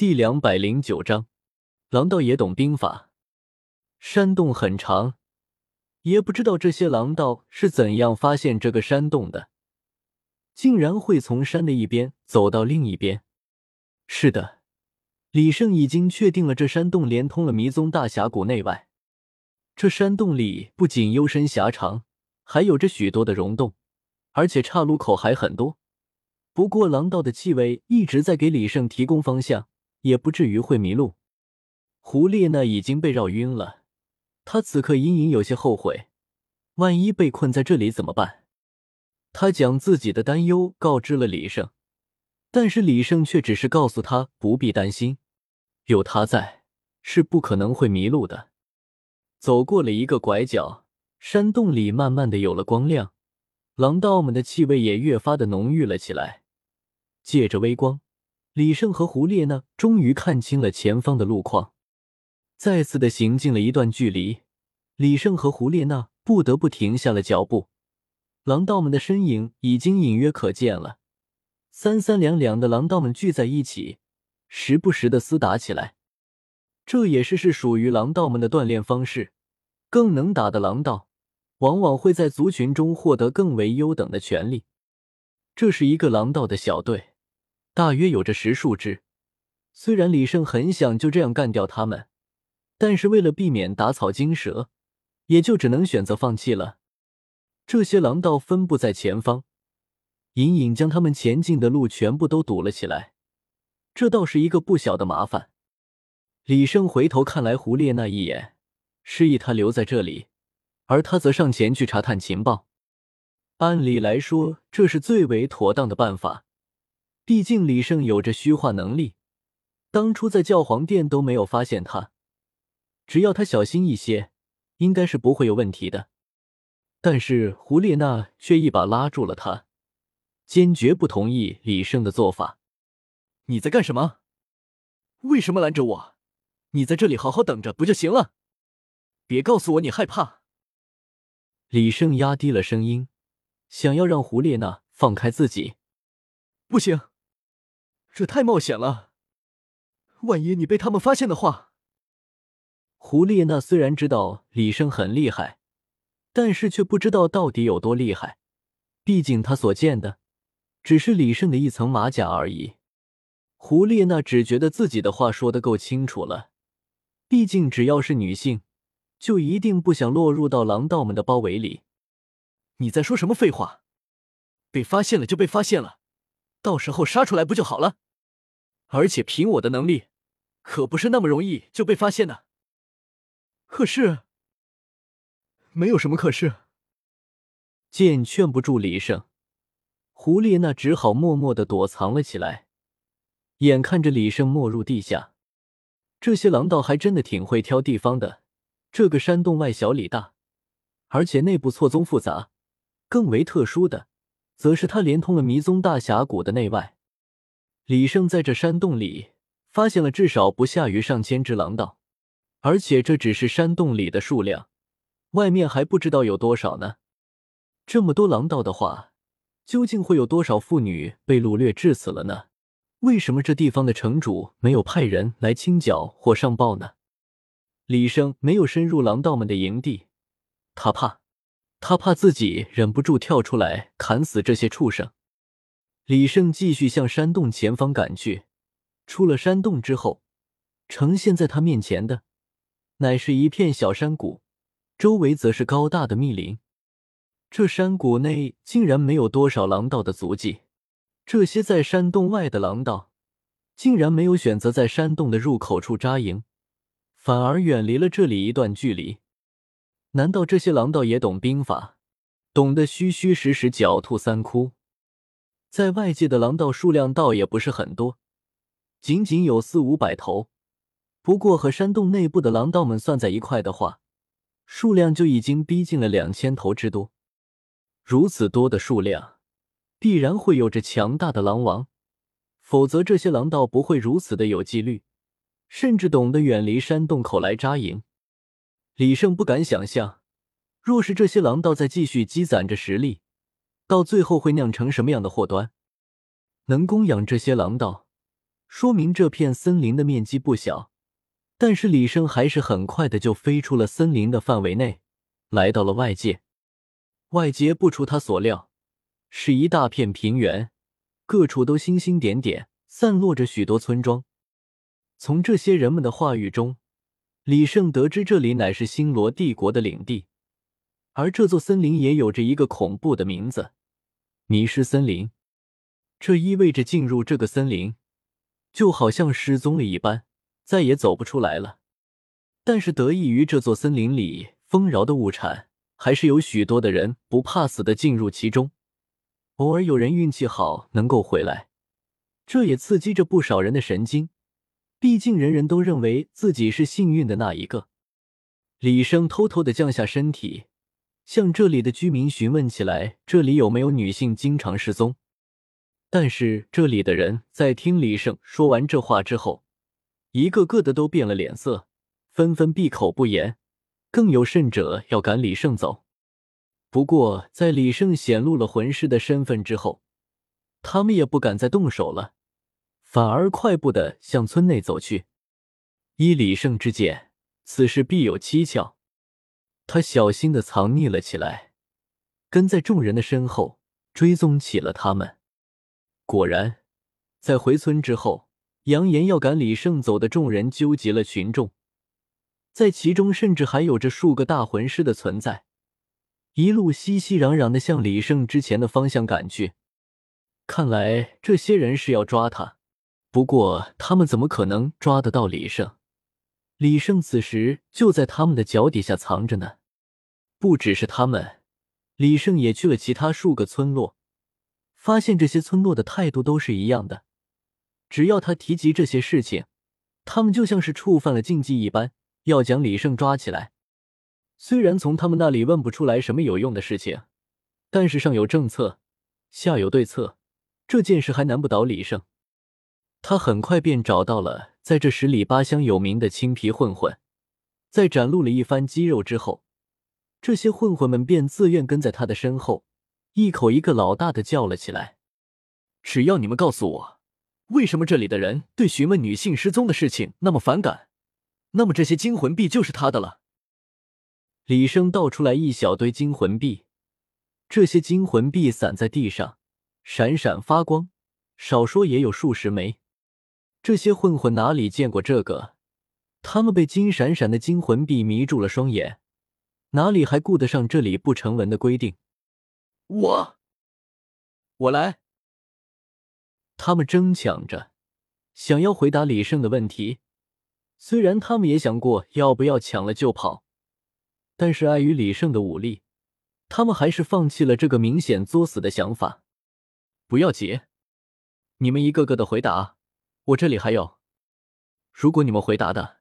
第两百零九章，狼道也懂兵法。山洞很长，也不知道这些狼道是怎样发现这个山洞的，竟然会从山的一边走到另一边。是的，李胜已经确定了，这山洞连通了迷踪大峡谷内外。这山洞里不仅幽深狭长，还有着许多的溶洞，而且岔路口还很多。不过狼道的气味一直在给李胜提供方向。也不至于会迷路。胡列娜已经被绕晕了，他此刻隐隐有些后悔，万一被困在这里怎么办？他将自己的担忧告知了李胜，但是李胜却只是告诉他不必担心，有他在，是不可能会迷路的。走过了一个拐角，山洞里慢慢的有了光亮，狼道们的气味也越发的浓郁了起来，借着微光。李胜和胡列娜终于看清了前方的路况，再次的行进了一段距离，李胜和胡列娜不得不停下了脚步。狼道们的身影已经隐约可见了，三三两两的狼道们聚在一起，时不时的厮打起来。这也是是属于狼道们的锻炼方式。更能打的狼道，往往会在族群中获得更为优等的权利。这是一个狼道的小队。大约有着十数只，虽然李胜很想就这样干掉他们，但是为了避免打草惊蛇，也就只能选择放弃了。这些狼道分布在前方，隐隐将他们前进的路全部都堵了起来，这倒是一个不小的麻烦。李胜回头看来胡列娜一眼，示意他留在这里，而他则上前去查探情报。按理来说，这是最为妥当的办法。毕竟李胜有着虚化能力，当初在教皇殿都没有发现他。只要他小心一些，应该是不会有问题的。但是胡列娜却一把拉住了他，坚决不同意李胜的做法。你在干什么？为什么拦着我？你在这里好好等着不就行了？别告诉我你害怕。李胜压低了声音，想要让胡列娜放开自己。不行。这太冒险了，万一你被他们发现的话。胡列娜虽然知道李胜很厉害，但是却不知道到底有多厉害。毕竟他所见的只是李胜的一层马甲而已。胡列娜只觉得自己的话说的够清楚了。毕竟只要是女性，就一定不想落入到狼道们的包围里。你在说什么废话？被发现了就被发现了。到时候杀出来不就好了？而且凭我的能力，可不是那么容易就被发现的。可是，没有什么可是。见劝不住李胜，胡列娜只好默默的躲藏了起来。眼看着李胜没入地下，这些狼道还真的挺会挑地方的。这个山洞外小里大，而且内部错综复杂，更为特殊的。则是他连通了迷踪大峡谷的内外。李胜在这山洞里发现了至少不下于上千只狼道，而且这只是山洞里的数量，外面还不知道有多少呢。这么多狼道的话，究竟会有多少妇女被掳掠致死了呢？为什么这地方的城主没有派人来清剿或上报呢？李胜没有深入狼道们的营地，他怕。他怕自己忍不住跳出来砍死这些畜生。李胜继续向山洞前方赶去。出了山洞之后，呈现在他面前的乃是一片小山谷，周围则是高大的密林。这山谷内竟然没有多少狼道的足迹。这些在山洞外的狼道，竟然没有选择在山洞的入口处扎营，反而远离了这里一段距离。难道这些狼道也懂兵法，懂得虚虚实实、狡兔三窟？在外界的狼道数量倒也不是很多，仅仅有四五百头。不过和山洞内部的狼道们算在一块的话，数量就已经逼近了两千头之多。如此多的数量，必然会有着强大的狼王，否则这些狼道不会如此的有纪律，甚至懂得远离山洞口来扎营。李胜不敢想象，若是这些狼道再继续积攒着实力，到最后会酿成什么样的祸端。能供养这些狼道，说明这片森林的面积不小。但是李胜还是很快的就飞出了森林的范围内，来到了外界。外界不出他所料，是一大片平原，各处都星星点点，散落着许多村庄。从这些人们的话语中，李胜得知这里乃是星罗帝国的领地，而这座森林也有着一个恐怖的名字——迷失森林。这意味着进入这个森林，就好像失踪了一般，再也走不出来了。但是得益于这座森林里丰饶的物产，还是有许多的人不怕死的进入其中。偶尔有人运气好能够回来，这也刺激着不少人的神经。毕竟，人人都认为自己是幸运的那一个。李生偷偷的降下身体，向这里的居民询问起来：这里有没有女性经常失踪？但是，这里的人在听李胜说完这话之后，一个个的都变了脸色，纷纷闭口不言，更有甚者要赶李胜走。不过，在李胜显露了魂师的身份之后，他们也不敢再动手了。反而快步的向村内走去。依李胜之见，此事必有蹊跷。他小心的藏匿了起来，跟在众人的身后追踪起了他们。果然，在回村之后，扬言要赶李胜走的众人纠集了群众，在其中甚至还有着数个大魂师的存在，一路熙熙攘攘的向李胜之前的方向赶去。看来这些人是要抓他。不过，他们怎么可能抓得到李胜？李胜此时就在他们的脚底下藏着呢。不只是他们，李胜也去了其他数个村落，发现这些村落的态度都是一样的。只要他提及这些事情，他们就像是触犯了禁忌一般，要将李胜抓起来。虽然从他们那里问不出来什么有用的事情，但是上有政策，下有对策，这件事还难不倒李胜。他很快便找到了在这十里八乡有名的青皮混混，在展露了一番肌肉之后，这些混混们便自愿跟在他的身后，一口一个老大的叫了起来：“只要你们告诉我，为什么这里的人对询问女性失踪的事情那么反感，那么这些金魂币就是他的了。”李生倒出来一小堆金魂币，这些金魂币散在地上，闪闪发光，少说也有数十枚。这些混混哪里见过这个？他们被金闪闪的金魂币迷住了双眼，哪里还顾得上这里不成文的规定？我，我来！他们争抢着想要回答李胜的问题。虽然他们也想过要不要抢了就跑，但是碍于李胜的武力，他们还是放弃了这个明显作死的想法。不要急，你们一个个的回答。我这里还有，如果你们回答的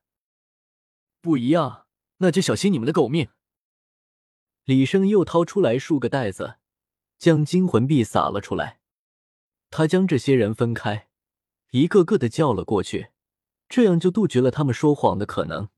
不一样，那就小心你们的狗命。李生又掏出来数个袋子，将金魂币撒了出来。他将这些人分开，一个个的叫了过去，这样就杜绝了他们说谎的可能。